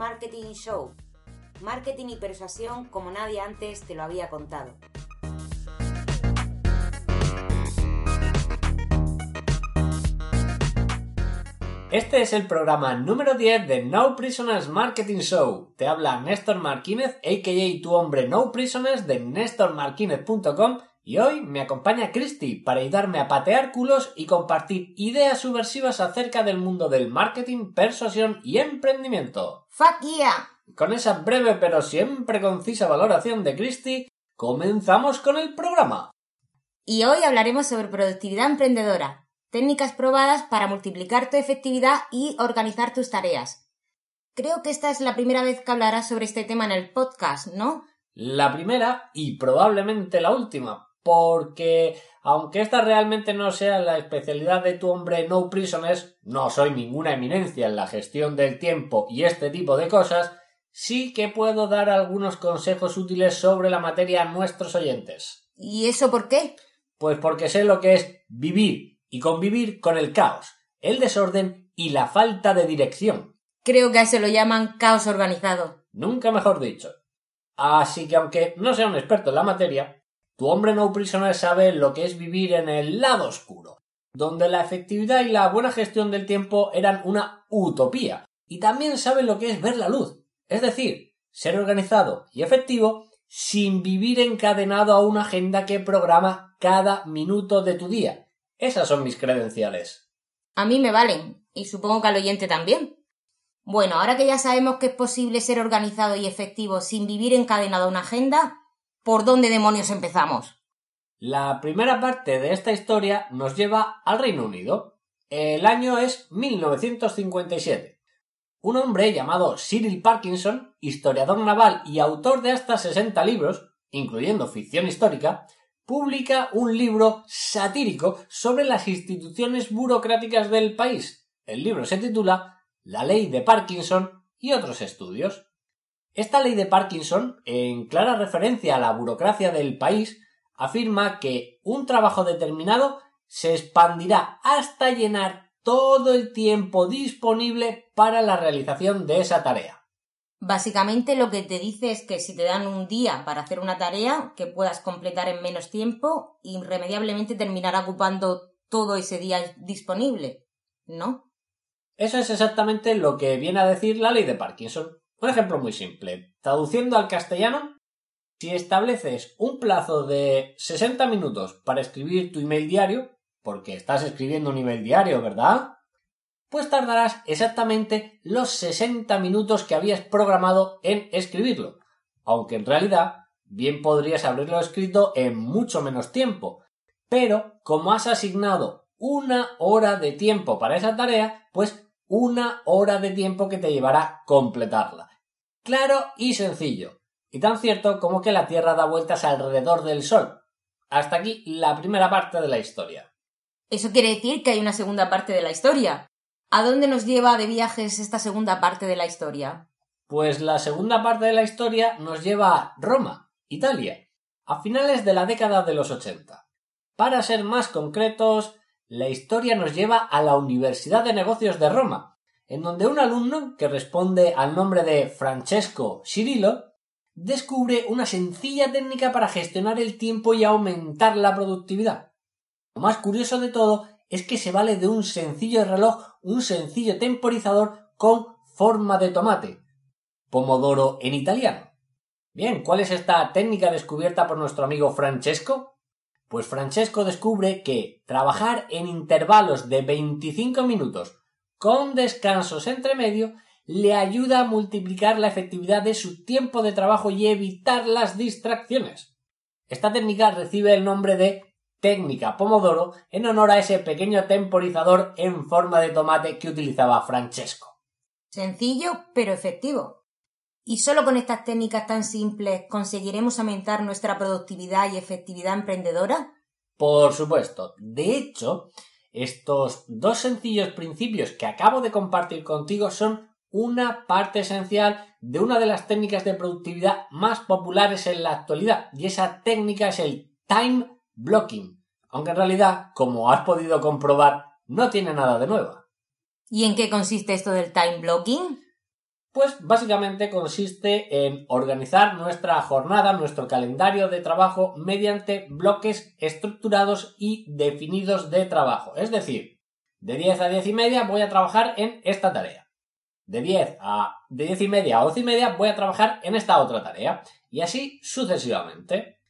Marketing Show. Marketing y persuasión como nadie antes te lo había contado. Este es el programa número 10 de No Prisoners Marketing Show. Te habla Néstor Marquínez, a.k.a. tu hombre No Prisoners de nestormarquínez.com y hoy me acompaña Christy para ayudarme a patear culos y compartir ideas subversivas acerca del mundo del marketing, persuasión y emprendimiento. ¡Fuck yeah! Con esa breve pero siempre concisa valoración de Christy, comenzamos con el programa. Y hoy hablaremos sobre productividad emprendedora, técnicas probadas para multiplicar tu efectividad y organizar tus tareas. Creo que esta es la primera vez que hablarás sobre este tema en el podcast, ¿no? La primera y probablemente la última, porque aunque esta realmente no sea la especialidad de tu hombre No Prisoners, no soy ninguna eminencia en la gestión del tiempo y este tipo de cosas, sí que puedo dar algunos consejos útiles sobre la materia a nuestros oyentes. ¿Y eso por qué? Pues porque sé lo que es vivir y convivir con el caos, el desorden y la falta de dirección. Creo que a eso lo llaman caos organizado. Nunca mejor dicho. Así que aunque no sea un experto en la materia, tu hombre no prisoner sabe lo que es vivir en el lado oscuro, donde la efectividad y la buena gestión del tiempo eran una utopía, y también sabe lo que es ver la luz, es decir, ser organizado y efectivo sin vivir encadenado a una agenda que programa cada minuto de tu día. Esas son mis credenciales. A mí me valen, y supongo que al oyente también. Bueno, ahora que ya sabemos que es posible ser organizado y efectivo sin vivir encadenado a una agenda, ¿por dónde demonios empezamos? La primera parte de esta historia nos lleva al Reino Unido. El año es 1957. Un hombre llamado Cyril Parkinson, historiador naval y autor de hasta 60 libros, incluyendo ficción histórica, publica un libro satírico sobre las instituciones burocráticas del país. El libro se titula La ley de Parkinson y otros estudios. Esta ley de Parkinson, en clara referencia a la burocracia del país, afirma que un trabajo determinado se expandirá hasta llenar todo el tiempo disponible para la realización de esa tarea. Básicamente lo que te dice es que si te dan un día para hacer una tarea que puedas completar en menos tiempo, irremediablemente terminará ocupando todo ese día disponible, ¿no? Eso es exactamente lo que viene a decir la ley de Parkinson. Un ejemplo muy simple. Traduciendo al castellano, si estableces un plazo de 60 minutos para escribir tu email diario, porque estás escribiendo un email diario, ¿verdad? Pues tardarás exactamente los 60 minutos que habías programado en escribirlo, aunque en realidad bien podrías haberlo escrito en mucho menos tiempo. Pero como has asignado una hora de tiempo para esa tarea, pues una hora de tiempo que te llevará completarla. Claro y sencillo. Y tan cierto como que la Tierra da vueltas alrededor del Sol. Hasta aquí la primera parte de la historia. Eso quiere decir que hay una segunda parte de la historia. ¿A dónde nos lleva de viajes esta segunda parte de la historia? Pues la segunda parte de la historia nos lleva a Roma, Italia, a finales de la década de los 80. Para ser más concretos, la historia nos lleva a la Universidad de Negocios de Roma, en donde un alumno que responde al nombre de Francesco Cirillo descubre una sencilla técnica para gestionar el tiempo y aumentar la productividad. Lo más curioso de todo es que se vale de un sencillo reloj, un sencillo temporizador con forma de tomate. Pomodoro en italiano. Bien, ¿cuál es esta técnica descubierta por nuestro amigo Francesco? Pues Francesco descubre que trabajar en intervalos de 25 minutos con descansos entre medio le ayuda a multiplicar la efectividad de su tiempo de trabajo y evitar las distracciones. Esta técnica recibe el nombre de técnica Pomodoro en honor a ese pequeño temporizador en forma de tomate que utilizaba Francesco. Sencillo, pero efectivo. ¿Y solo con estas técnicas tan simples conseguiremos aumentar nuestra productividad y efectividad emprendedora? Por supuesto. De hecho, estos dos sencillos principios que acabo de compartir contigo son una parte esencial de una de las técnicas de productividad más populares en la actualidad y esa técnica es el time blocking, aunque en realidad, como has podido comprobar, no tiene nada de nueva. ¿Y en qué consiste esto del time blocking? Pues básicamente consiste en organizar nuestra jornada, nuestro calendario de trabajo mediante bloques estructurados y definidos de trabajo. Es decir, de 10 a 10 y media voy a trabajar en esta tarea. De 10 a de 10 y media a 12 y media voy a trabajar en esta otra tarea. Y así sucesivamente.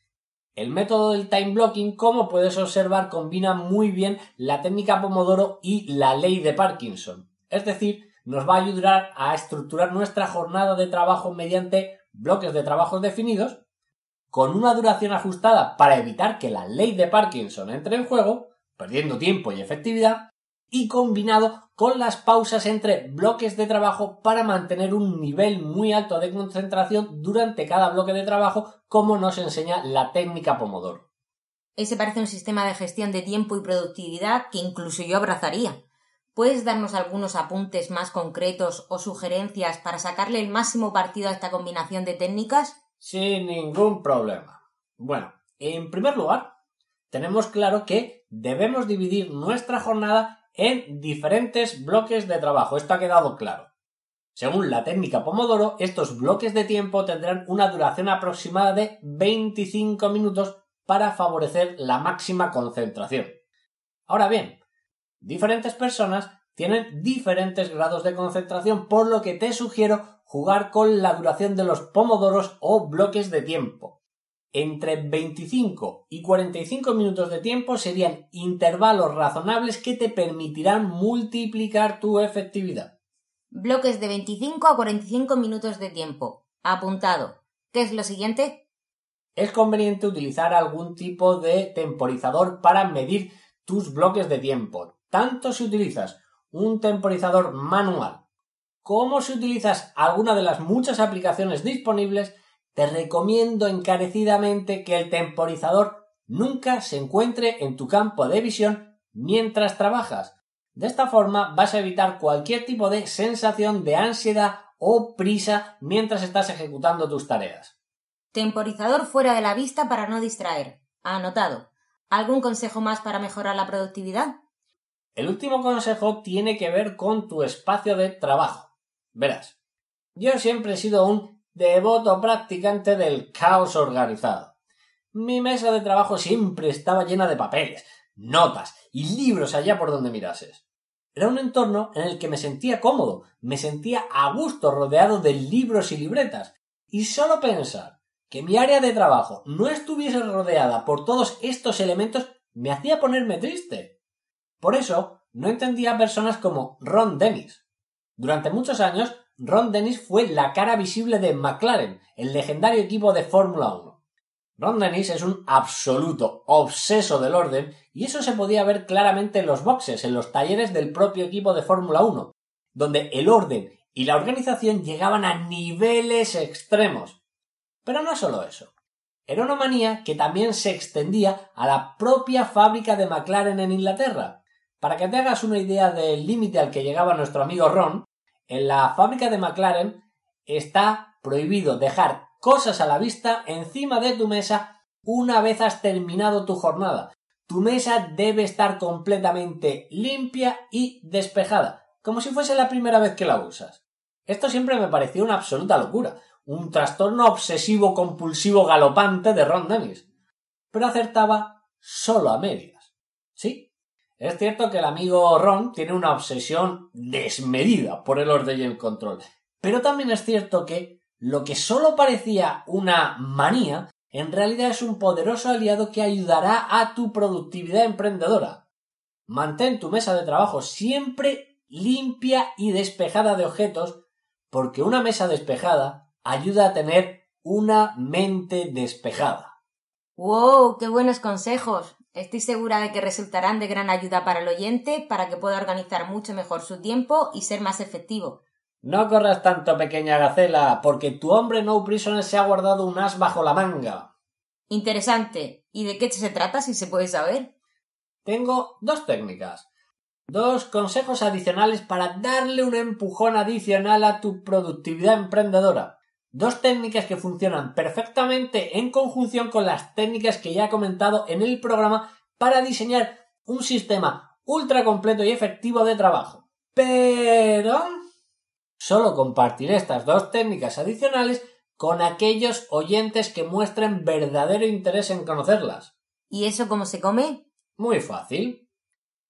El método del time blocking, como puedes observar, combina muy bien la técnica Pomodoro y la ley de Parkinson. Es decir, nos va a ayudar a estructurar nuestra jornada de trabajo mediante bloques de trabajos definidos, con una duración ajustada para evitar que la ley de Parkinson entre en juego, perdiendo tiempo y efectividad, y combinado con las pausas entre bloques de trabajo para mantener un nivel muy alto de concentración durante cada bloque de trabajo, como nos enseña la técnica Pomodoro. Ese parece un sistema de gestión de tiempo y productividad que incluso yo abrazaría. ¿Puedes darnos algunos apuntes más concretos o sugerencias para sacarle el máximo partido a esta combinación de técnicas? Sin ningún problema. Bueno, en primer lugar, tenemos claro que debemos dividir nuestra jornada en diferentes bloques de trabajo. Esto ha quedado claro. Según la técnica Pomodoro, estos bloques de tiempo tendrán una duración aproximada de 25 minutos para favorecer la máxima concentración. Ahora bien, diferentes personas tienen diferentes grados de concentración, por lo que te sugiero jugar con la duración de los pomodoros o bloques de tiempo. Entre 25 y 45 minutos de tiempo serían intervalos razonables que te permitirán multiplicar tu efectividad. Bloques de 25 a 45 minutos de tiempo. Apuntado. ¿Qué es lo siguiente? Es conveniente utilizar algún tipo de temporizador para medir tus bloques de tiempo. Tanto si utilizas un temporizador manual como si utilizas alguna de las muchas aplicaciones disponibles, te recomiendo encarecidamente que el temporizador nunca se encuentre en tu campo de visión mientras trabajas. De esta forma vas a evitar cualquier tipo de sensación de ansiedad o prisa mientras estás ejecutando tus tareas. Temporizador fuera de la vista para no distraer. Anotado. ¿Algún consejo más para mejorar la productividad? El último consejo tiene que ver con tu espacio de trabajo. Verás, yo siempre he sido un devoto practicante del caos organizado. Mi mesa de trabajo siempre estaba llena de papeles, notas y libros allá por donde mirases. Era un entorno en el que me sentía cómodo, me sentía a gusto rodeado de libros y libretas, y solo pensar que mi área de trabajo no estuviese rodeada por todos estos elementos me hacía ponerme triste. Por eso no entendía a personas como Ron Dennis. Durante muchos años Ron Dennis fue la cara visible de McLaren, el legendario equipo de Fórmula 1. Ron Dennis es un absoluto obseso del orden y eso se podía ver claramente en los boxes, en los talleres del propio equipo de Fórmula 1, donde el orden y la organización llegaban a niveles extremos. Pero no solo eso. Era una manía que también se extendía a la propia fábrica de McLaren en Inglaterra. Para que te hagas una idea del límite al que llegaba nuestro amigo Ron, en la fábrica de McLaren está prohibido dejar cosas a la vista encima de tu mesa una vez has terminado tu jornada. Tu mesa debe estar completamente limpia y despejada, como si fuese la primera vez que la usas. Esto siempre me pareció una absoluta locura, un trastorno obsesivo compulsivo galopante de Ron Dennis. Pero acertaba solo a medias. Sí, es cierto que el amigo Ron tiene una obsesión desmedida por el orden y el control, pero también es cierto que lo que solo parecía una manía, en realidad es un poderoso aliado que ayudará a tu productividad emprendedora. Mantén tu mesa de trabajo siempre limpia y despejada de objetos porque una mesa despejada ayuda a tener una mente despejada. ¡Wow! ¡Qué buenos consejos! Estoy segura de que resultarán de gran ayuda para el oyente para que pueda organizar mucho mejor su tiempo y ser más efectivo. No corras tanto, pequeña gacela, porque tu hombre no prisoner se ha guardado un as bajo la manga. Interesante. ¿Y de qué se trata, si se puede saber? Tengo dos técnicas. Dos consejos adicionales para darle un empujón adicional a tu productividad emprendedora. Dos técnicas que funcionan perfectamente en conjunción con las técnicas que ya he comentado en el programa para diseñar un sistema ultra completo y efectivo de trabajo. Pero solo compartiré estas dos técnicas adicionales con aquellos oyentes que muestren verdadero interés en conocerlas. ¿Y eso cómo se come? Muy fácil.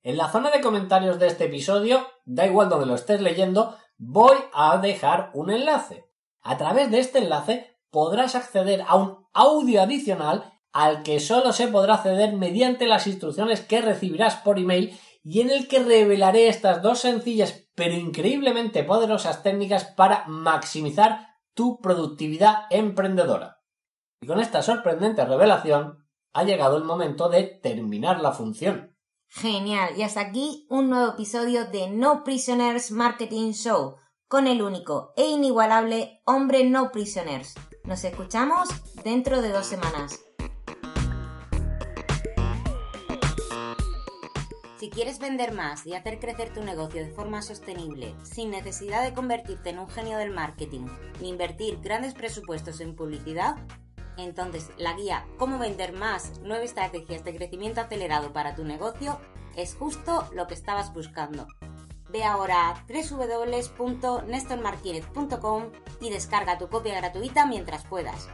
En la zona de comentarios de este episodio, da igual donde lo estés leyendo, voy a dejar un enlace. A través de este enlace podrás acceder a un audio adicional al que solo se podrá acceder mediante las instrucciones que recibirás por email y en el que revelaré estas dos sencillas pero increíblemente poderosas técnicas para maximizar tu productividad emprendedora. Y con esta sorprendente revelación ha llegado el momento de terminar la función. Genial, y hasta aquí un nuevo episodio de No Prisoners Marketing Show con el único e inigualable hombre No Prisoners. Nos escuchamos dentro de dos semanas. Si quieres vender más y hacer crecer tu negocio de forma sostenible, sin necesidad de convertirte en un genio del marketing ni invertir grandes presupuestos en publicidad, entonces, la guía Cómo vender más, nueve estrategias de crecimiento acelerado para tu negocio es justo lo que estabas buscando. Ve ahora a y descarga tu copia gratuita mientras puedas.